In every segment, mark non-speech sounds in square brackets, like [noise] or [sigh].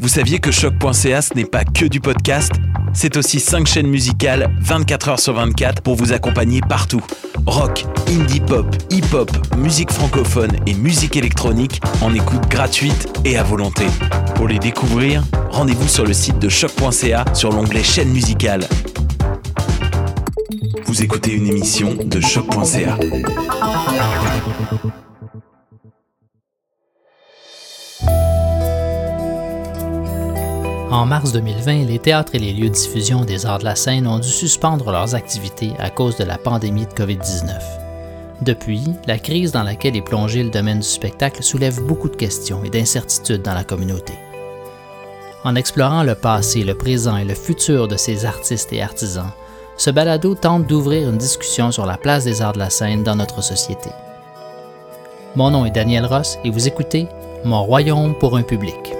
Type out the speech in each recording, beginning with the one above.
Vous saviez que choc.ca ce n'est pas que du podcast C'est aussi 5 chaînes musicales 24 heures sur 24 pour vous accompagner partout. Rock, indie pop, hip-hop, musique francophone et musique électronique en écoute gratuite et à volonté. Pour les découvrir, rendez-vous sur le site de choc.ca sur l'onglet chaîne musicale. Vous écoutez une émission de choc.ca. En mars 2020, les théâtres et les lieux de diffusion des arts de la scène ont dû suspendre leurs activités à cause de la pandémie de COVID-19. Depuis, la crise dans laquelle est plongé le domaine du spectacle soulève beaucoup de questions et d'incertitudes dans la communauté. En explorant le passé, le présent et le futur de ces artistes et artisans, ce balado tente d'ouvrir une discussion sur la place des arts de la scène dans notre société. Mon nom est Daniel Ross et vous écoutez Mon royaume pour un public.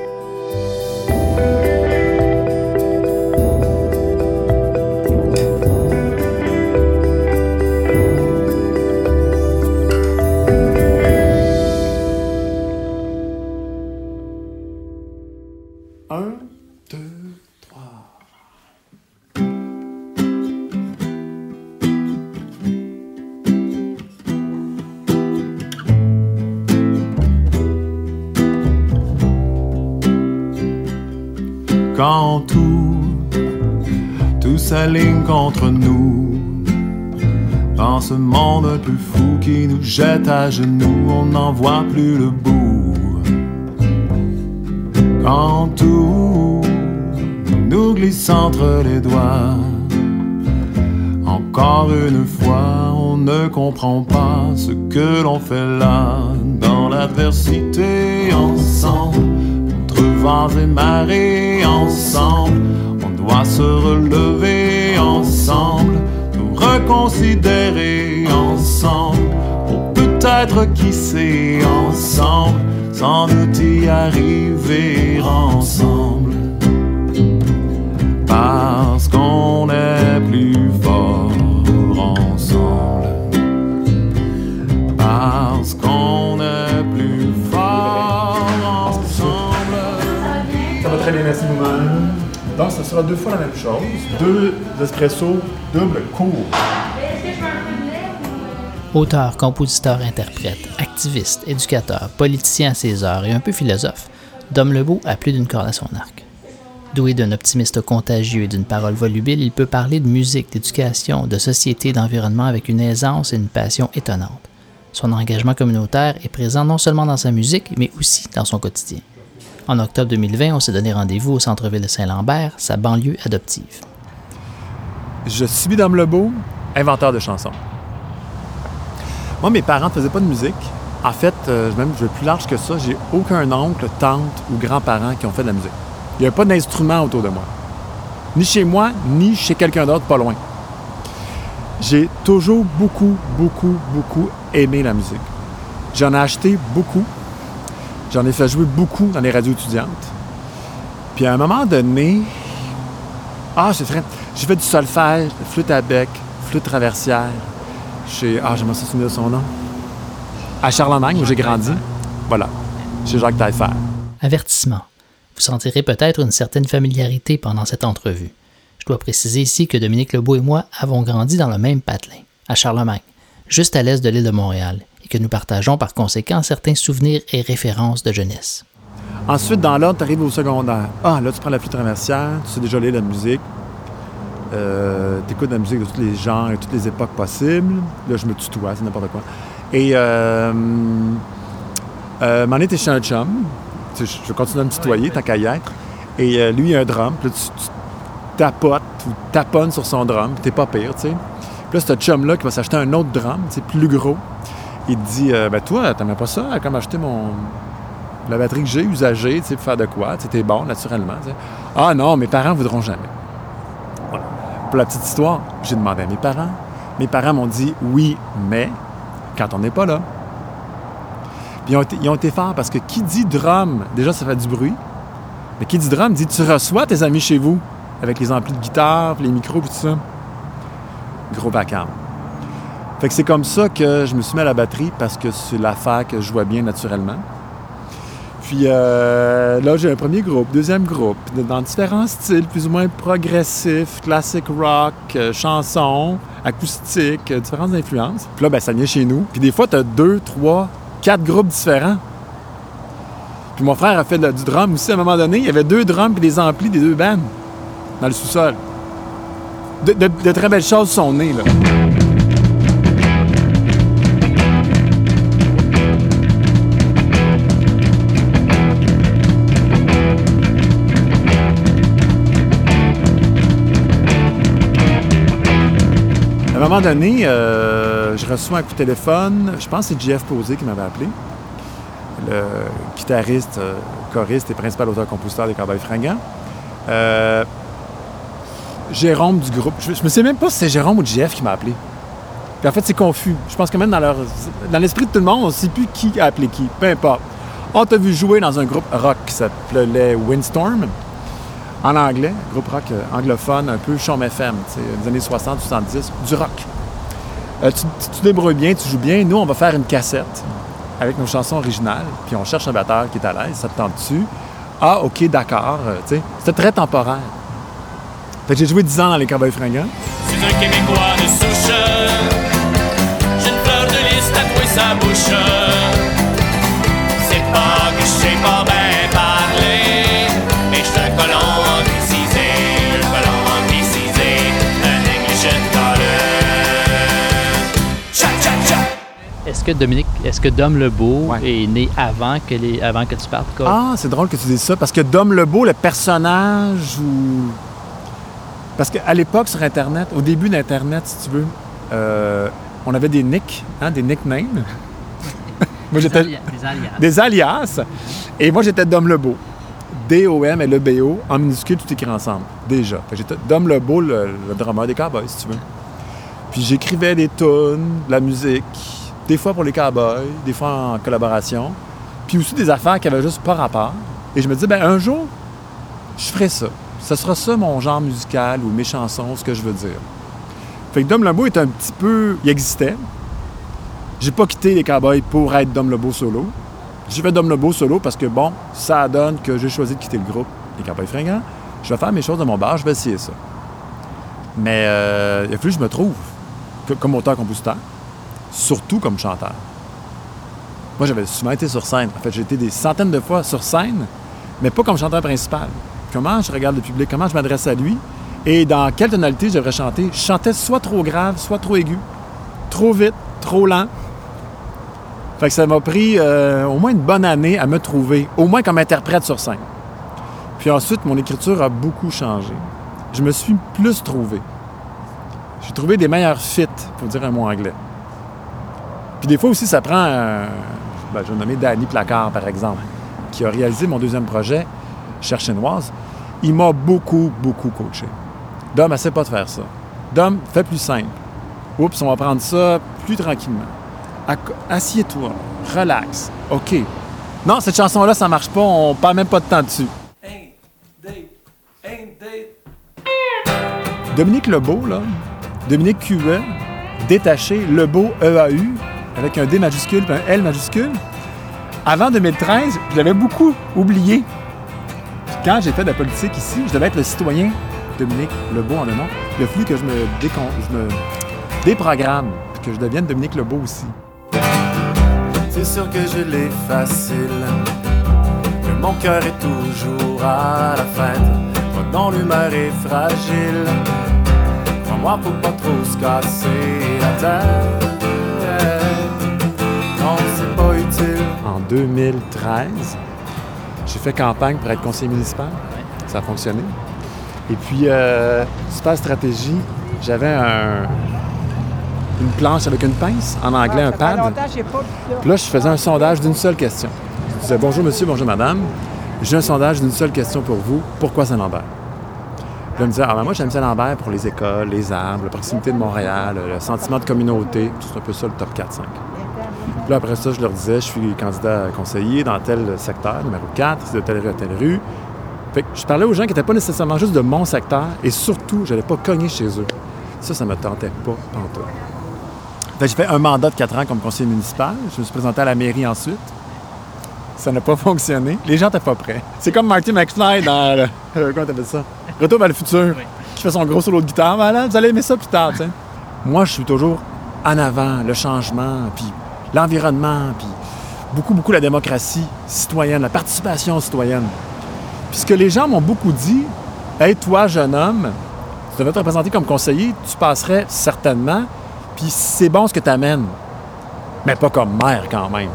Jette à genoux, on n'en voit plus le bout. Quand tout nous glisse entre les doigts, encore une fois, on ne comprend pas ce que l'on fait là, dans l'adversité ensemble vents et marées ensemble. On doit se relever ensemble, nous reconsidérer peut-être qui sait ensemble, sans doute y arriver ensemble. Parce qu'on est plus fort ensemble. Parce qu'on est plus fort ensemble. Ça va très bien, merci vous-même. Donc, ce sera deux fois la même chose. Deux espressos double court. Auteur, compositeur, interprète, activiste, éducateur, politicien à ses heures et un peu philosophe, Dom Lebeau a plus d'une corde à son arc. Doué d'un optimiste contagieux et d'une parole volubile, il peut parler de musique, d'éducation, de société, d'environnement avec une aisance et une passion étonnante. Son engagement communautaire est présent non seulement dans sa musique, mais aussi dans son quotidien. En octobre 2020, on s'est donné rendez-vous au centre-ville de Saint-Lambert, sa banlieue adoptive. Je suis Dame Lebeau, inventeur de chansons. Moi, mes parents ne faisaient pas de musique. En fait, euh, même je vais plus large que ça, j'ai aucun oncle, tante ou grands-parents qui ont fait de la musique. Il n'y a pas d'instrument autour de moi. Ni chez moi, ni chez quelqu'un d'autre pas loin. J'ai toujours beaucoup, beaucoup, beaucoup aimé la musique. J'en ai acheté beaucoup. J'en ai fait jouer beaucoup dans les radios étudiantes. Puis à un moment donné, ah, j'ai fait, j'ai fait du solfège, flûte à bec, flûte traversière. Chez, ah, j'aimerais ça souvenir de son nom. À Charlemagne, où j'ai grandi. Voilà, chez Jacques Taillefer. Avertissement. Vous sentirez peut-être une certaine familiarité pendant cette entrevue. Je dois préciser ici que Dominique Lebeau et moi avons grandi dans le même patelin, à Charlemagne, juste à l'est de l'île de Montréal, et que nous partageons par conséquent certains souvenirs et références de jeunesse. Ensuite, dans l'ordre, tu arrives au secondaire. Ah, là, tu prends la flûte traversière, tu sais déjà lire la musique. Euh, tu écoutes de la musique de tous les genres et toutes les époques possibles. Là, je me tutoie, c'est n'importe quoi. Et, euh, euh, m'en était chez un chum. Tu sais, je vais continuer à me tutoyer, tant qu'à y être. Et euh, lui, il a un drum. Puis là, tu, tu tapotes ou taponnes sur son drum. Puis t'es pas pire, tu sais. Puis là, c'est un chum-là qui va s'acheter un autre drum, c'est plus gros. Il te dit, euh, ben toi, t'aimais pas ça, comme acheter mon, la batterie que j'ai usagée, tu sais, pour faire de quoi? Tu sais, t'es bon, naturellement. tu sais. Ah non, mes parents voudront jamais. Pour la petite histoire, j'ai demandé à mes parents. Mes parents m'ont dit oui, mais quand on n'est pas là. Puis ils ont, été, forts parce que qui dit drum, déjà ça fait du bruit. Mais qui dit drum dit tu reçois tes amis chez vous avec les amplis de guitare, les micros, tout ça. Gros vacarme. Fait que c'est comme ça que je me suis mis à la batterie parce que c'est l'affaire que je vois bien naturellement. Puis euh, là, j'ai un premier groupe, deuxième groupe, dans différents styles, plus ou moins progressifs, classic rock, euh, chansons, acoustique, euh, différentes influences. Puis là, ben, ça vient chez nous. Puis des fois, tu as deux, trois, quatre groupes différents. Puis mon frère a fait du drum aussi à un moment donné. Il y avait deux drums et des amplis des deux bandes dans le sous-sol. De très belles choses sont nées, là. À un moment donné, euh, je reçois un coup de téléphone. Je pense que c'est JF Posé qui m'avait appelé. Le guitariste, euh, choriste et principal auteur-compositeur des Cowboys Fringants. Euh, Jérôme du groupe. Je, je me sais même pas si c'est Jérôme ou JF qui m'a appelé. En fait, c'est confus. Je pense que même dans leur, dans l'esprit de tout le monde, on ne sait plus qui a appelé qui. Peu importe. On t'a vu jouer dans un groupe rock qui s'appelait Windstorm, en anglais, groupe rock euh, anglophone, un peu Chaume FM, des années 60, 70, du rock. Euh, tu, débrouilles bien, tu joues bien. Nous, on va faire une cassette avec nos chansons originales, puis on cherche un batteur qui est à l'aise, ça te tente dessus. Ah, OK, d'accord, euh, sais. C'était très temporaire. Fait que j'ai joué 10 ans dans les Cowboys Fringants. Un Québécois de souche. J'ai de sa bouche. C'est pas que je sais pas que Dominique, est-ce que Dom Lebeau Ouais. est né avant que, les, avant que tu partes? Cole? Ah, c'est drôle que tu dises ça, parce que Dom Lebeau, le personnage, ou... Parce qu'à l'époque, sur Internet, au début d'Internet, si tu veux, euh, on avait des nicks, hein, des nicknames. [laughs] moi, Des, j'étais... alia- des alias. Des alias. Et moi, j'étais Dom Lebeau. D-O-M et le B-O, en minuscule, tout écrit ensemble, déjà. J'étais Dom Lebeau, le, le drummer des Cowboys, si tu veux. Puis j'écrivais des tunes, de la musique, des fois pour les Cowboys, des fois en collaboration. Puis aussi des affaires qui avaient juste pas rapport. Et je me disais, ben un jour, je ferai ça. Ce sera ça mon genre musical ou mes chansons, ce que je veux dire. Fait que Dom Lebeau est un petit peu... Il existait. J'ai pas quitté les Cowboys pour être Dom Lebeau solo. J'ai fait Dom Lebeau solo parce que, bon, ça donne que j'ai choisi de quitter le groupe, les Cowboys Fringants. Je vais faire mes choses de mon bar, je vais essayer ça. Mais euh, il a fallu que je me trouve comme auteur-compositeur, surtout comme chanteur. Moi, j'avais souvent été sur scène. En fait, j'ai été des centaines de fois sur scène, mais pas comme chanteur principal. Comment je regarde le public, comment je m'adresse à lui? Et dans quelle tonalité je devrais chanter? Je chantais soit trop grave, soit trop aigu, trop vite, trop lent. Fait que ça m'a pris euh, au moins une bonne année à me trouver, au moins comme interprète sur scène. Puis ensuite, mon écriture a beaucoup changé. Je me suis plus trouvé. J'ai trouvé des meilleurs fits, pour dire un mot anglais. Puis des fois aussi, ça prend. un- ben, je vais nommer Danny Placard, par exemple, qui a réalisé mon deuxième projet, Cherche chinoise. Il m'a beaucoup, beaucoup coaché. Dom, essaie pas de faire ça. Dom, fais plus simple. Oups, on va prendre ça plus tranquillement. Assieds-toi, relax. OK. Non, cette chanson-là, ça marche pas, on perd même pas de temps dessus. Dominique Lebeau, là, Dominique QE, détaché, Lebeau EAU, avec un D majuscule et un L majuscule. Avant 2013, je l'avais beaucoup oublié. Puis quand fait de la politique ici, je devais être le citoyen Dominique Lebeau en le nom. Il a fallu que je me, décon... je me déprogramme, que je devienne Dominique Lebeau aussi. C'est sûr que je l'ai facile. Que mon cœur est toujours à la fête. Dont l'humeur est fragile. Crois-moi, faut pas trop se casser la tête. En 2013, j'ai fait campagne pour être conseiller municipal. Ça a fonctionné. Et puis, euh, super stratégie, j'avais un- une planche avec une pince, en anglais un pad. Puis là, je faisais un sondage d'une seule question. Je disais bonjour monsieur, bonjour madame. J'ai un sondage d'une seule question pour vous. Pourquoi Saint-Lambert? Puis là, il me disait, ah ben moi j'aime Saint-Lambert pour les écoles, les arbres, la proximité de Montréal, le sentiment de communauté. C'est un peu ça le top 4-5. Puis là, après ça, je leur disais, je suis candidat à conseiller dans tel secteur, numéro 4, c'est de telle rue à telle rue. Fait que je parlais aux gens qui n'étaient pas nécessairement juste de mon secteur et surtout, je n'allais pas cogner chez eux. Ça, ça me tentait pas que j'ai fait un mandat de 4 ans comme conseiller municipal. Je me suis présenté à la mairie ensuite. Ça n'a pas [laughs] fonctionné. Les gens n'étaient pas prêts. C'est comme Marty McFly dans le, euh, [laughs] comment t'appelles ça? Retour vers le futur. Qui fait son gros solo de guitare. Voilà, vous allez aimer ça plus tard, tu sais. Moi, je suis toujours en avant, le changement, puis l'environnement, puis beaucoup, beaucoup la démocratie citoyenne, la participation citoyenne. Puis ce que les gens m'ont beaucoup dit, hey, toi, jeune homme, tu devrais te représenter comme conseiller, tu passerais certainement, puis c'est bon ce que tu amènes, mais pas comme maire quand même.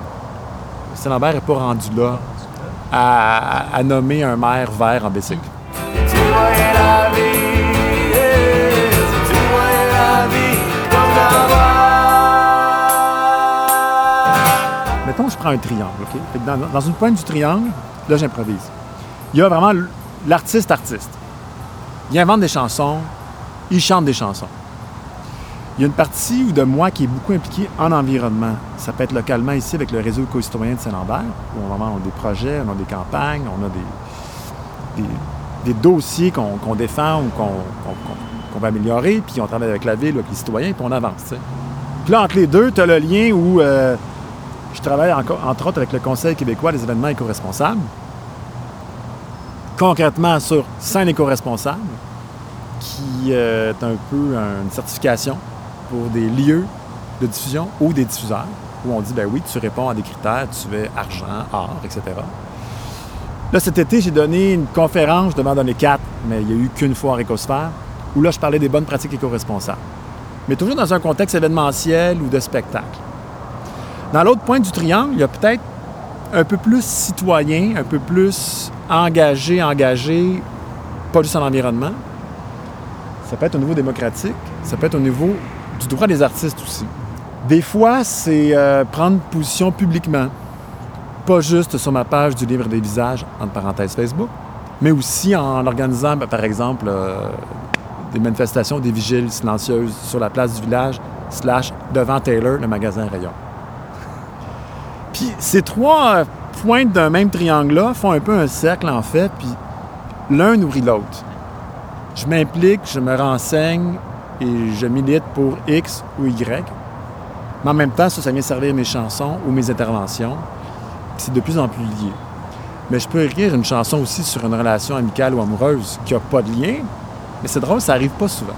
Saint-Lambert n'est pas rendu là à, à nommer un maire vert en bicycle. Je prends un triangle, OK? Dans, une pointe du triangle, là, j'improvise. Il y a vraiment l'artiste-artiste. Il invente des chansons, il chante des chansons. Il y a une partie de moi qui est beaucoup impliquée en environnement. Ça peut être localement ici avec le réseau éco-citoyen de Saint-Lambert, où on, vraiment, on a des projets, on a des campagnes, on a des, dossiers qu'on défend ou qu'on va améliorer, puis on travaille avec la ville, avec les citoyens, puis on avance. Puis là, entre les deux, tu as le lien où euh, je travaille entre autres avec le Conseil québécois des événements éco-responsables, concrètement sur scène éco-responsable, qui euh, est un peu une certification pour des lieux de diffusion ou des diffuseurs, où on dit, ben oui, tu réponds à des critères, tu es argent, art, etc. Là, cet été, j'ai donné une conférence, je devais donner quatre, mais il n'y a eu qu'une fois en Écosphère, où là, je parlais des bonnes pratiques éco-responsables. Mais toujours dans un contexte événementiel ou de spectacle. Dans l'autre point du triangle, il y a peut-être un peu plus citoyen, un peu plus engagé, engagé, pas juste en environnement. Ça peut être au niveau démocratique, ça peut être au niveau du droit des artistes aussi. Des fois, c'est euh, prendre position publiquement, pas juste sur ma page du livre des visages, entre parenthèses Facebook, mais aussi en organisant, ben, par exemple, euh, des manifestations, des vigiles silencieuses sur la place du village, slash devant Taylor, le magasin Rayon. Puis ces trois euh, pointes d'un même triangle-là font un peu un cercle, en fait, puis l'un nourrit l'autre. Je m'implique, je me renseigne et je milite pour X ou Y. Mais en même temps, ça, ça vient servir mes chansons ou mes interventions. C'est de plus en plus lié. Mais je peux écrire une chanson aussi sur une relation amicale ou amoureuse qui n'a pas de lien, mais c'est drôle, ça arrive pas souvent.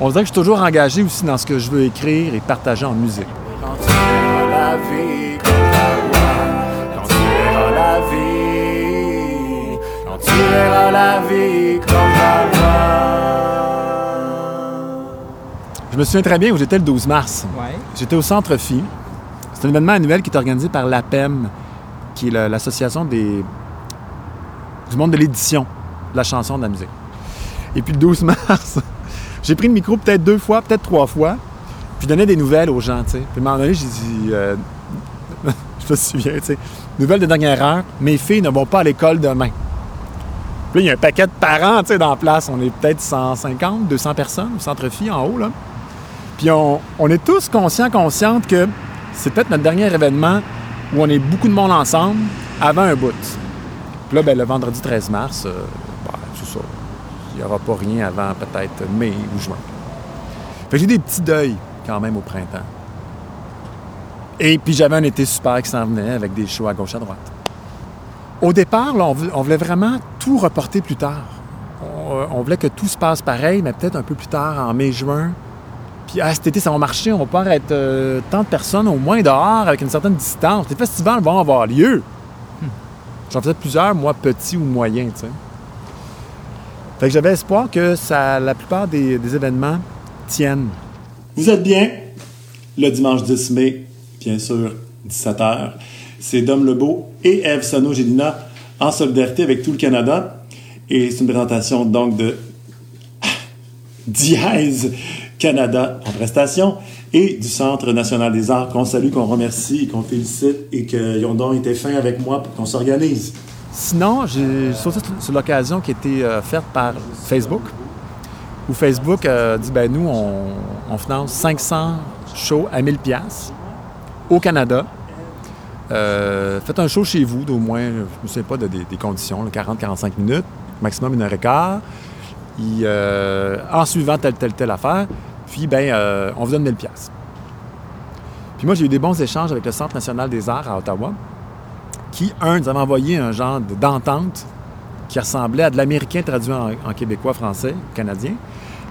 On dirait que je suis toujours engagé aussi dans ce que je veux écrire et partager en musique. Quand tu verras la vie comme la loi, quand tu verras la vie, quand tu verras la vie comme la loi. Je me souviens très bien où j'étais le 12 mars. Ouais. J'étais au Centre Phi. C'est un événement annuel qui est organisé par l'APEM, qui est la- l'association des... du monde de l'édition de la chanson, de la musique. Et puis le 12 [laughs] mars, j'ai pris le micro peut-être deux fois, peut-être trois fois, puis je donnais des nouvelles aux gens, tu sais. Puis à un moment donné, j'ai dit... euh, [laughs] je me souviens, tu sais. Nouvelle de dernière heure, mes filles ne vont pas à l'école demain. Puis là, il y a un paquet de parents, tu sais, dans la place. On est peut-être 150, 200 personnes au Centre Phi, en haut, là. Puis on, on est tous conscients, conscientes que c'est peut-être notre dernier événement où on est beaucoup de monde ensemble avant un bout. Puis là, ben, le vendredi 13 mars, euh, ben, c'est ça. Il n'y aura pas rien avant peut-être mai ou juin. Fait que j'ai des petits deuils quand même au printemps. Et puis j'avais un été super qui s'en venait avec des shows à gauche à droite. Au départ, là, on, vou- on voulait vraiment tout reporter plus tard. On, euh, on voulait que tout se passe pareil, mais peut-être un peu plus tard, en mai-juin. Puis ah, cet été, ça va marcher, on va pouvoir être euh, tant de personnes au moins dehors avec une certaine distance. Les festivals vont avoir lieu. J'en faisais plusieurs, moi, petits ou moyens, tu sais. Fait que j'avais espoir que ça, la plupart des, des événements tiennent. Vous êtes bien? Le dimanche 10 mai, bien sûr, 17h. C'est Dom Lebeau et Eve Sano-Gélina en solidarité avec tout le Canada. Et c'est une présentation donc de [laughs] Dièse Canada en prestation et du Centre national des arts qu'on salue, qu'on remercie et qu'on félicite et qu'ils ont donc été fins avec moi pour qu'on s'organise. Sinon, j'ai sauté sur l'occasion qui a été euh, faite par Facebook, où Facebook euh, dit ben nous, on, finance 500 shows à 1000 pièces au Canada. Euh, faites un show chez vous d'au moins, je ne me souviens pas de- des, conditions, 40-45 minutes, maximum une heure et quart. Euh, en suivant telle, telle, telle affaire, puis ben, on vous donne 1000 pièces. Puis moi, j'ai eu des bons échanges avec le Centre national des arts à Ottawa, qui, un, nous avait envoyé un genre de- d'entente qui ressemblait à de l'américain traduit en, québécois, français, canadien.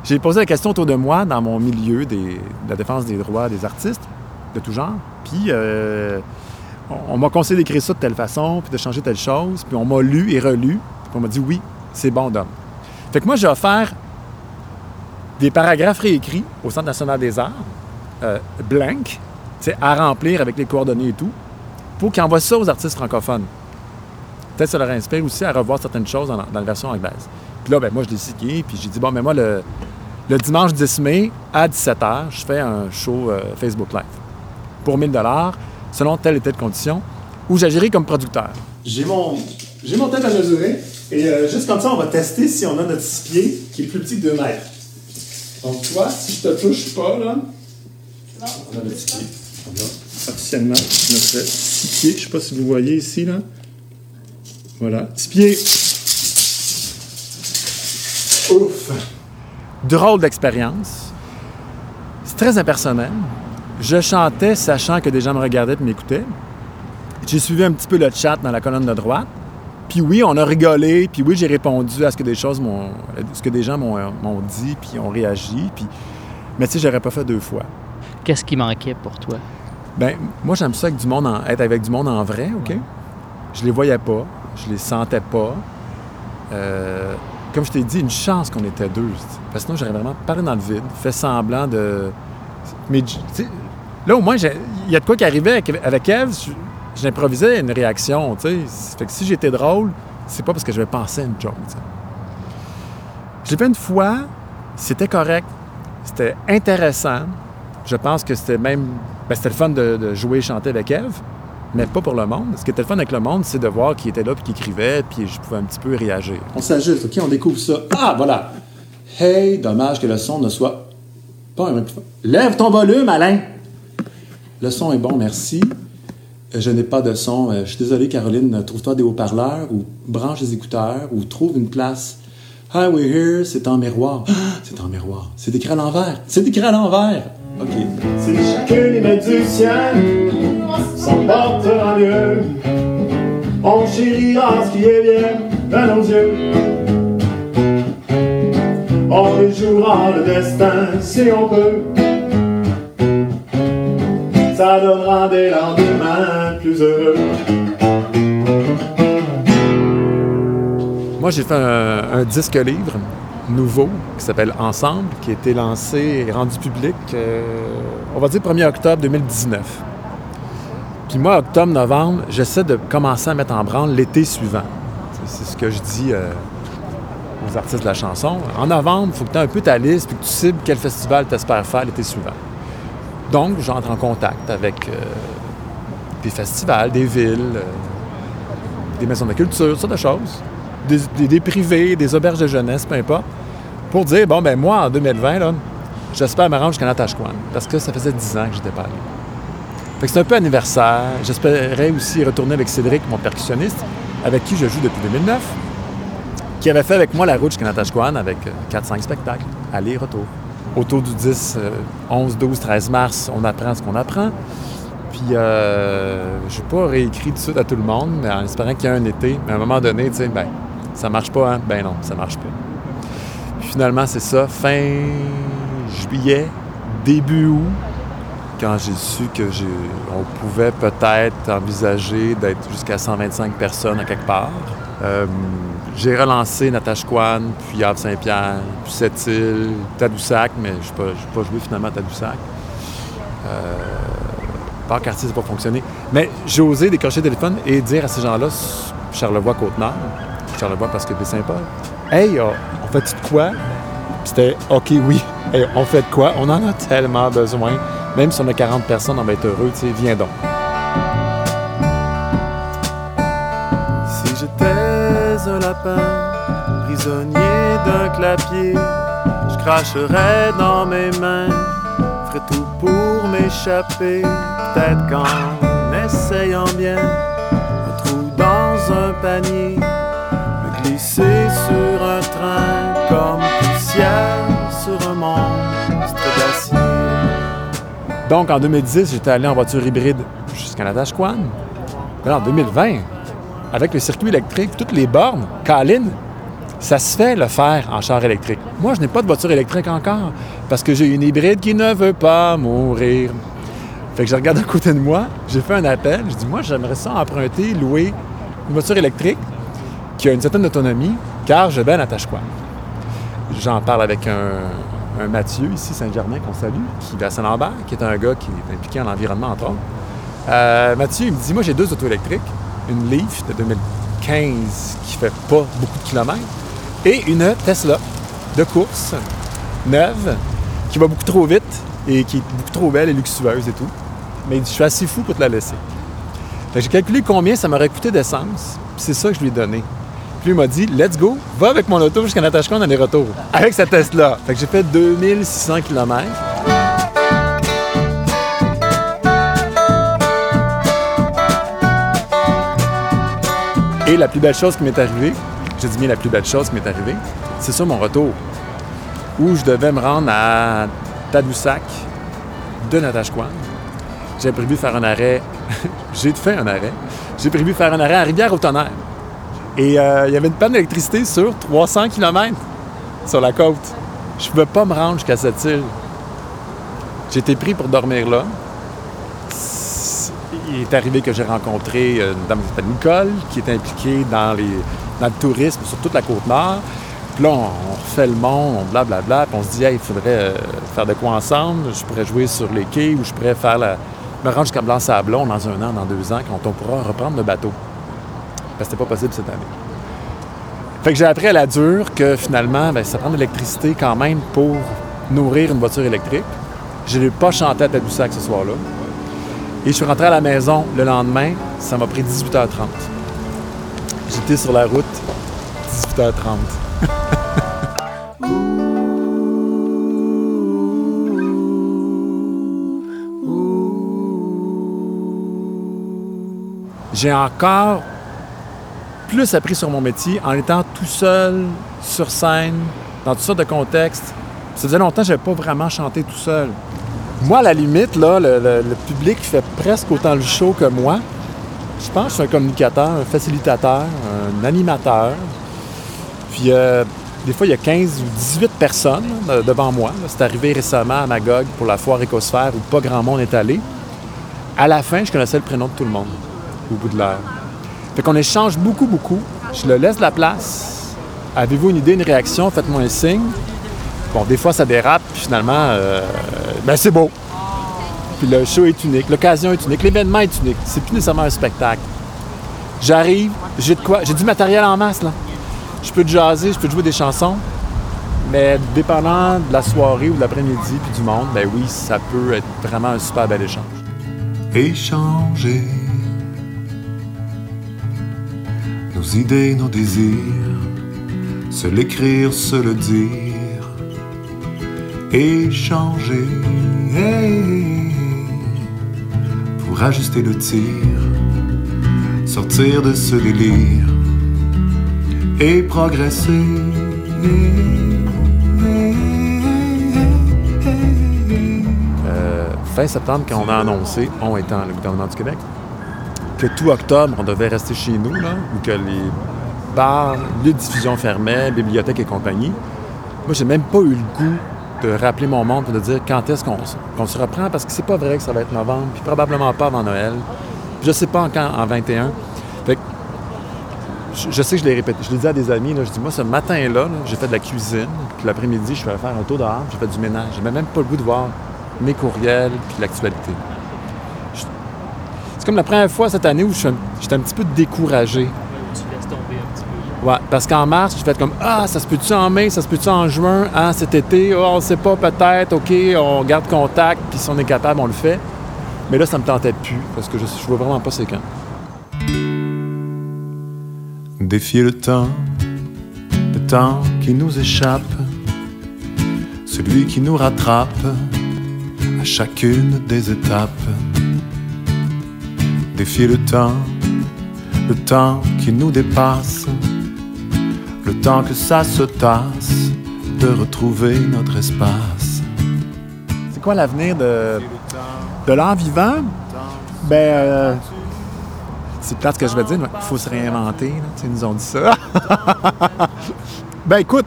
J'ai posé la question autour de moi, dans mon milieu de la défense des droits des artistes, de tout genre. Puis, euh, on, m'a conseillé d'écrire ça de telle façon, puis de changer telle chose. Puis, on m'a lu et relu. Puis, on m'a dit oui, c'est bon, Dom. Fait que moi, j'ai offert des paragraphes réécrits au Centre national des arts, euh, blank, à remplir avec les coordonnées et tout, pour qu'ils envoient ça aux artistes francophones. Peut-être ça leur inspire aussi à revoir certaines choses dans, dans la version anglaise. Puis là, ben, moi, je l'ai signé, puis j'ai dit, bon, mais moi, le, le dimanche 10 mai, à 17h, je fais un show euh, Facebook Live pour 1000 selon telle et telle condition, où j'agirai comme producteur. J'ai mon, j'ai mon tête à mesurer. Et euh, juste comme ça, on va tester si on a notre six pieds qui est plus petit que 2 mètres. Donc, toi, si je te touche pas, là, on a notre six pieds. On a officiellement notre six pieds. Je sais pas si vous voyez ici, là. Voilà, six pieds. Ouf! drôle d'expérience. C'est très impersonnel. Je chantais sachant que des gens me regardaient et m'écoutaient. J'ai suivi un petit peu le chat dans la colonne de droite. Puis oui, on a rigolé. Puis oui, j'ai répondu à ce que des choses m'ont, ce que des gens m'ont, m'ont dit, puis ont réagi. Puis, mais tu sais, j'aurais pas fait deux fois. Qu'est-ce qui manquait pour toi? Ben, moi, j'aime ça avec du monde en- être avec du monde en vrai, OK? Je les voyais pas, je les sentais pas. Euh, comme je t'ai dit, une chance qu'on était deux. Parce que sinon, j'aurais vraiment parlé dans le vide, fait semblant de. Mais, là, au moins, il y a de quoi qui arrivait avec, Eve, j'improvisais une réaction, tu sais. Fait que si j'étais drôle, c'est pas parce que je vais penser à une joke, tu sais. Je l'ai fait une fois, c'était correct, c'était intéressant. Je pense que c'était même. ben, c'était le fun de, de jouer et chanter avec Eve, mais pas pour le monde. Ce qui était le fun avec le monde, c'est de voir qui était là, puis qui écrivait, puis je pouvais un petit peu réagir. On s'ajuste, OK? On découvre ça. Ah, voilà. Hey, dommage que le son ne soit pas un peu plus fort. Lève ton volume, Alain. Le son est bon, merci. Euh, Je n'ai pas de son. Euh, Je suis désolé, Caroline. Trouve-toi des haut-parleurs ou branche des écouteurs ou trouve une place. Hi, we're here. C'est en miroir. [gasps] C'est en miroir. C'est écrit à l'envers. C'est écrit à l'envers. OK. Si chacun des maîtres du ciel s'en portera mieux, on chérira ce qui est bien dans nos yeux. On réjouira le destin si on peut. Ça donnera des lendemains plus heureux. Moi, j'ai fait un, un disque livre nouveau qui s'appelle Ensemble, qui a été lancé et rendu public, euh, on va dire 1er octobre 2019. Puis moi, octobre-novembre, j'essaie de commencer à mettre en branle l'été suivant. C'est- ce que je dis euh, aux artistes de la chanson. En novembre, il faut que tu aies un peu ta liste puis que tu cibles quel festival tu espères faire l'été suivant. Donc, j'entre en contact avec euh, des festivals, des villes, euh, des maisons de culture, sortes de choses des, privés, des auberges de jeunesse, peu importe, pour dire, bon, ben moi, en 2020, là, j'espère rendre jusqu'à Natashquan, parce que ça faisait 10 ans que j'étais pas allé. C'est un peu anniversaire. J'espérais aussi retourner avec Cédric, mon percussionniste, avec qui je joue depuis 2009, qui avait fait avec moi la route jusqu'à Natashquan avec 4-5 spectacles, aller-retour. Autour du 10, euh, 11, 12, 13 mars, on apprend ce qu'on apprend. Puis, euh, je n'ai pas réécrit tout de suite à tout le monde, mais en espérant qu'il y ait un été. Mais à un moment donné, tu sais, ben, ça marche pas, hein? Ben non, ça marche pas. Puis finalement, c'est ça, fin juillet, début août, quand j'ai su que j'ai, on pouvait peut-être envisager d'être jusqu'à 125 personnes à quelque part. Euh, j'ai relancé Natashquan, puis Havre-Saint-Pierre, puis Sept-Îles, Tadoussac, mais je n'ai pas, pas joué finalement à Tadoussac. Par quartier, ça n'a pas fonctionné. Mais j'ai osé décrocher le téléphone et dire à ces gens-là, Charlevoix-Côte-Nord, Charlevoix parce que Saint-Paul, Hey, euh, on fait de quoi? C'était OK, oui. Hey, on fait de quoi? On en a tellement besoin. Même si on a 40 personnes, on va être heureux, tu sais, viens donc. Si j'étais un lapin, prisonnier d'un clapier, je cracherais dans mes mains, ferais tout pour m'échapper. Peut-être qu'en essayant bien, un trou dans un panier, me glisser sur un train comme poussière sur un monstre d'acier. Donc, en 2010, j'étais allé en voiture hybride jusqu'à Natashquan. Mais en 2020, avec le circuit électrique, toutes les bornes, Colin, ça se fait le faire en char électrique. Moi, je n'ai pas de voiture électrique encore parce que j'ai une hybride qui ne veut pas mourir. Fait que je regarde à côté de moi, j'ai fait un appel, je dis moi j'aimerais ça emprunter, louer une voiture électrique qui a une certaine autonomie, car je vais à Natashquan. J'en parle avec un, un Mathieu ici, Saint-Germain, qu'on salue, qui est à Saint-Lambert, qui est un gars qui est impliqué en environnement entre autres. Euh, Mathieu, il me dit moi j'ai deux autos électriques, une Leaf de 2015 qui fait pas beaucoup de kilomètres et une Tesla de course neuve qui va beaucoup trop vite et qui est beaucoup trop belle et luxueuse et tout. Mais il dit, je suis assez fou pour te la laisser. J'ai calculé combien ça m'aurait coûté d'essence, c'est ça que je lui ai donné. Puis il m'a dit, let's go, va avec mon auto jusqu'à Natashquan dans les retours. Avec cette Tesla. Fait que j'ai fait 2600 km. Et la plus belle chose qui m'est arrivée, j'ai dit bien la plus belle chose qui m'est arrivée, c'est ça mon retour. Où je devais me rendre à Tadoussac de Natashquan. J'ai prévu faire un arrêt. [laughs] j'ai fait un arrêt. J'ai prévu faire un arrêt à Rivière-au-Tonnerre. Et euh, il y avait une panne d'électricité sur 300 km sur la côte. Je ne pouvais pas me rendre jusqu'à cette île. Été pris pour dormir là. Il est arrivé que j'ai rencontré euh, une dame qui s'appelle Nicole, qui est impliquée dans, les, dans le tourisme sur toute la côte nord. Puis là, on, refait le monde, on blablabla, puis on se dit, il faudrait euh, faire de quoi ensemble. Je pourrais jouer sur les quais ou je pourrais faire la, me rendre jusqu'à Blanc-Sablon dans un an, dans deux ans, quand on pourra reprendre le bateau. C'était pas possible cette année. Fait que j'ai appris à la dure que finalement, ben, ça prend de l'électricité quand même pour nourrir une voiture électrique. Je n'ai pas chanté à Tadoussac ce soir-là. Et je suis rentré à la maison le lendemain, ça m'a pris 18h30. J'étais sur la route 18h30. [laughs] J'ai encore plus appris sur mon métier en étant tout seul sur scène, dans toutes sortes de contextes. Ça faisait longtemps que je n'avais pas vraiment chanté tout seul. Moi, à la limite, là, le, public fait presque autant le show que moi. Je pense que je suis un communicateur, un facilitateur, un animateur. Puis, euh, des fois, il y a 15 ou 18 personnes devant moi. C'est arrivé récemment à Magog pour la foire Écosphère où pas grand monde est allé. À la fin, je connaissais le prénom de tout le monde au bout de l'heure. Fait qu'on échange beaucoup, beaucoup. Je le laisse de la place. Avez-vous une idée, une réaction? Faites-moi un signe. Bon, des fois, ça dérape, puis finalement, euh, ben c'est beau. Puis le show est unique, l'occasion est unique, l'événement est unique. C'est plus nécessairement un spectacle. J'arrive, j'ai de quoi, j'ai du matériel en masse, là. Je peux te jaser, je peux te jouer des chansons, mais dépendant de la soirée ou de l'après-midi puis du monde, ben oui, ça peut être vraiment un super bel échange. échanger nos idées, nos désirs, se l'écrire, se le dire, échanger pour ajuster le tir, sortir de ce délire et progresser. Euh, fin septembre, quand on a annoncé, on étant le gouvernement du Québec, que tout octobre, on devait rester chez nous, ou que les bars, lieux de diffusion fermaient, bibliothèques et compagnie. Moi, j'ai même pas eu le goût de rappeler mon monde pour de dire quand est-ce qu'on se- reprend, parce que c'est pas vrai que ça va être novembre, puis probablement pas avant Noël. Je sais pas quand, en 21. Fait que je, sais que je l'ai répété. Je l'ai dit à des amis, je dis, moi, ce matin-là, là, j'ai fait de la cuisine, puis l'après-midi, je suis allé faire un tour dehors, j'ai fait du ménage. J'ai même pas le goût de voir mes courriels puis l'actualité. C'est comme la première fois cette année où je suis un- j'étais un petit peu découragé. Tu laisses tomber un petit peu. Ouais, parce qu'en mars, j'ai fait comme Ah, ça se peut-tu en mai, ça se peut-tu en juin, ah, cet été, oh, on sait pas, peut-être, OK, on garde contact, puis si on est capable, on le fait. Mais là, ça me tentait plus, parce que je, je vois vraiment pas c'est quand. Défier le temps, le temps qui nous échappe, celui qui nous rattrape à chacune des étapes. Le temps, le temps qui nous dépasse, le temps que ça se tasse de retrouver notre espace. C'est quoi l'avenir de, l'art vivant? Ben, euh, c'est plate ce que je vais dire, mais il faut se réinventer. là. Ils nous ont dit ça. [laughs] ben écoute,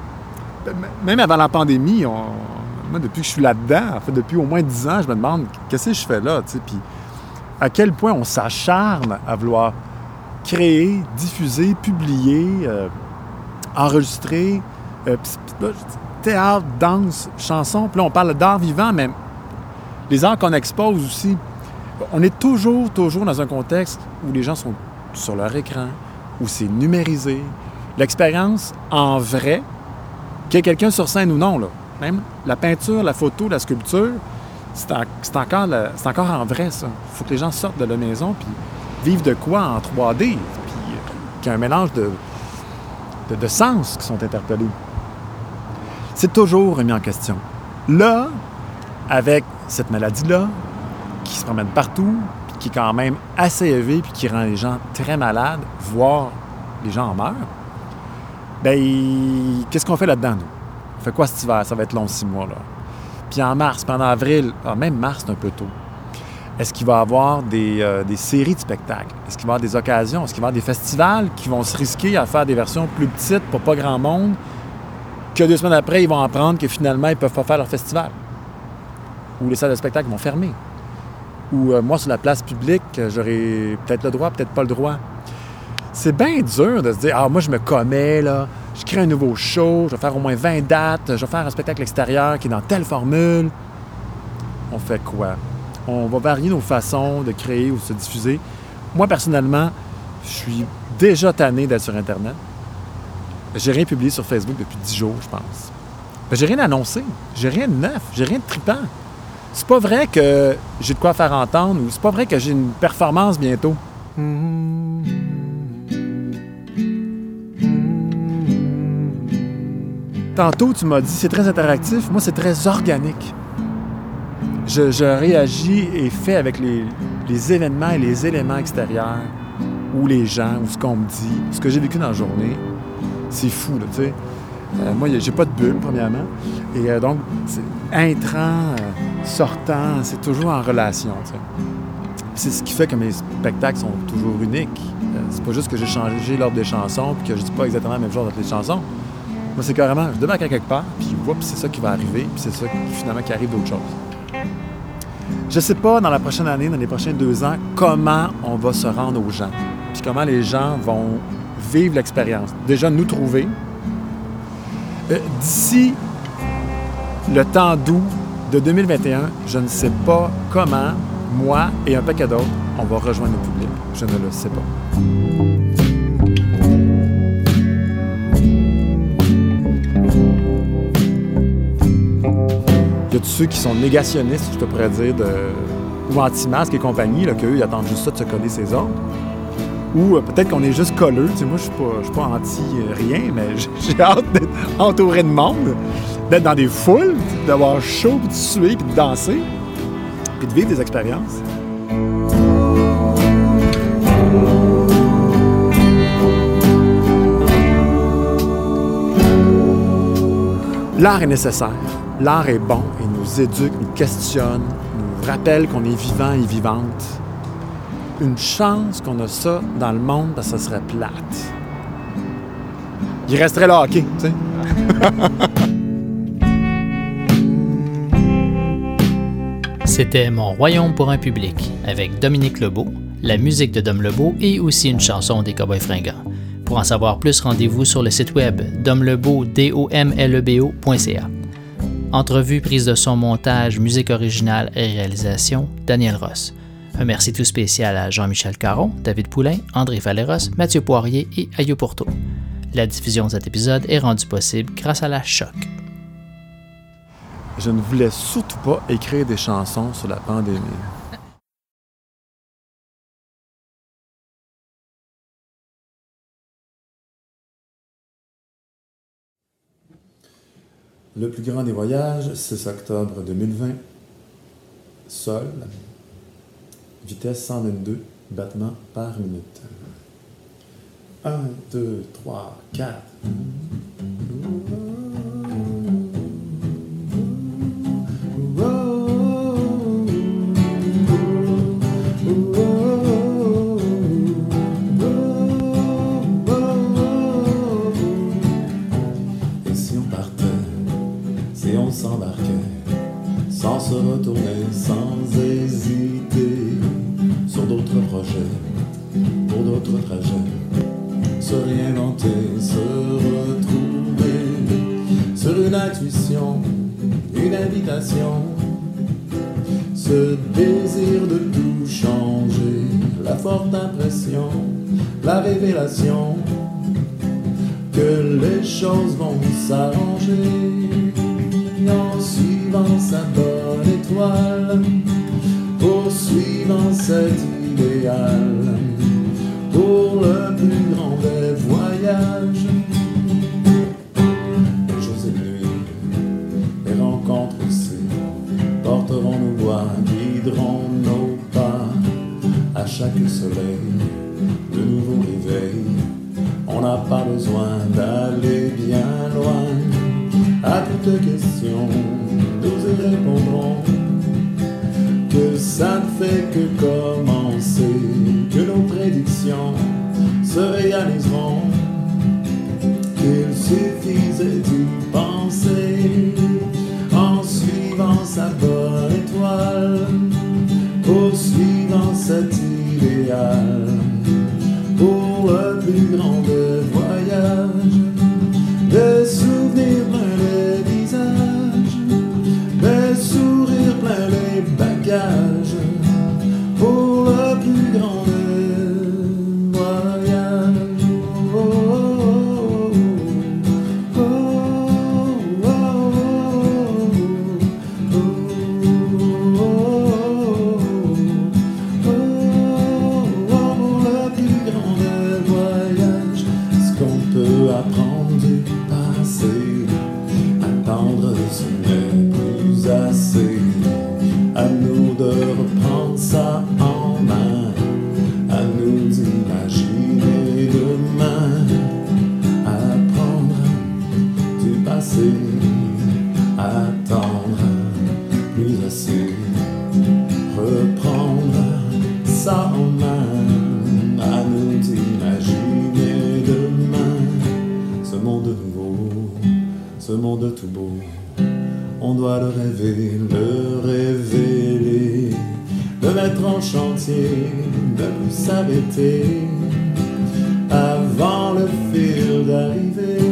même avant la pandémie, moi, depuis que je suis là-dedans, en fait, depuis au moins 10 ans, je me demande qu'est-ce que je fais là, tu sais, puis à quel point on s'acharne à vouloir créer, diffuser, publier, euh, enregistrer, euh, théâtre, danse, chanson. Puis là, on parle d'art vivant, mais les arts qu'on expose aussi, on est toujours, toujours dans un contexte où les gens sont sur leur écran, où c'est numérisé. L'expérience en vrai, qu'il y ait quelqu'un sur scène ou non, là. Même la peinture, la photo, la sculpture, c'est en- c'est encore, en vrai, ça. Faut que les gens sortent de la maison puis vivent de quoi en 3D, puis euh, qu'il y ait un mélange de sens qui sont interpellés. C'est toujours remis en question. Là, avec cette maladie-là, qui se promène partout, puis qui est quand même assez élevée, puis qui rend les gens très malades, voire les gens en meurent, ben, qu'est-ce qu'on fait là-dedans, nous? On fait quoi cet hiver? Ça va être long, six mois, là? Puis en mars, pendant avril, ah, même mars, c'est un peu tôt. Est-ce qu'il va y avoir des, euh, des séries de spectacles? Est-ce qu'il va y avoir des occasions? Est-ce qu'il va y avoir des festivals qui vont se risquer à faire des versions plus petites pour pas grand monde? Que deux semaines après, ils vont apprendre que finalement, ils peuvent pas faire leur festival? Ou les salles de spectacle vont fermer? Ou euh, moi, sur la place publique, euh, j'aurai peut-être le droit, peut-être pas le droit. C'est bien dur de se dire, ah, moi, je me commets, là. Je crée un nouveau show, je vais faire au moins 20 dates, je vais faire un spectacle extérieur qui est dans telle formule. On fait quoi? On va varier nos façons de créer ou de se diffuser. Moi, personnellement, je suis déjà tanné d'être sur Internet. J'ai rien publié sur Facebook depuis 10 jours, je pense. Ben, j'ai rien annoncé. J'ai rien de neuf. J'ai rien de trippant. C'est pas vrai que j'ai de quoi faire entendre ou c'est pas vrai que j'ai une performance bientôt. Tantôt, tu m'as dit c'est très interactif. Moi, c'est très organique. Je, réagis et fais avec les, événements et les éléments extérieurs ou les gens ou ce qu'on me dit, ce que j'ai vécu dans la journée. C'est fou, là, tu sais. Euh, moi, j'ai pas de bulle, premièrement. Et euh, donc, intrant, euh, sortant, c'est toujours en relation, C'est ce qui fait que mes spectacles sont toujours uniques. C'est pas juste que j'ai changé l'ordre des chansons puis que je dis pas exactement la même chose dans toutes les chansons. Moi, c'est carrément, je débarque à quelque part, puis oups, c'est ça qui va arriver, puis c'est ça qui, finalement qui arrive d'autre chose. Je sais pas, dans la prochaine année, dans les prochains deux ans, comment on va se rendre aux gens, puis comment les gens vont vivre l'expérience. Déjà, nous trouver. Euh, D'ici le temps doux de 2021, je ne sais pas comment, moi et un paquet d'autres, on va rejoindre le public. Je ne le sais pas. Tous ceux qui sont négationnistes, je te pourrais dire, de, ou anti-masques et compagnie, là, qu'eux, ils attendent juste ça de se coller ses ordres. Ou euh, peut-être qu'on est juste colleux. Tu sais, moi, je suis pas, anti-rien, mais j'ai- [laughs] j'ai hâte d'être entouré de monde, d'être dans des foules, d'avoir chaud, puis de suer, puis de danser, puis de vivre des expériences. L'art est nécessaire. L'art est bon. Nous éduque, nous questionne, nous rappelle qu'on est vivant et vivante. Une chance qu'on a ça dans le monde parce que ça serait plate. Il resterait le hockey, tu sais. [laughs] C'était Mon Royaume pour un public avec Dominique Lebeau, la musique de Dom Lebeau et aussi une chanson des Cowboys Fringants. Pour en savoir plus, rendez-vous sur le site web domlebo, D-O-M-L-E-B-O.ca. Entrevue, prise de son, montage, musique originale et réalisation, Daniel Ross. Un merci tout spécial à Jean-Michel Caron, David Poulain, André Valéros, Mathieu Poirier et Ayo Porto. La diffusion de cet épisode est rendue possible grâce à la Choc. Je ne voulais surtout pas écrire des chansons sur la pandémie. Le plus grand des voyages, 6 octobre 2020. Sol, vitesse 122 battements par minute. 1, 2, 3, 4. La révélation que les choses vont s'arranger en suivant sa bonne étoile, poursuivant cet idéal pour le plus grand des voyages. Chaque soleil, de nouveaux réveils. On n'a pas besoin d'aller bien loin. À toute question, nous y répondrons que ça ne fait que commencer, ce monde tout beau. On doit le rêver, le révéler, le mettre en chantier, ne plus s'arrêter avant le fil d'arrivée.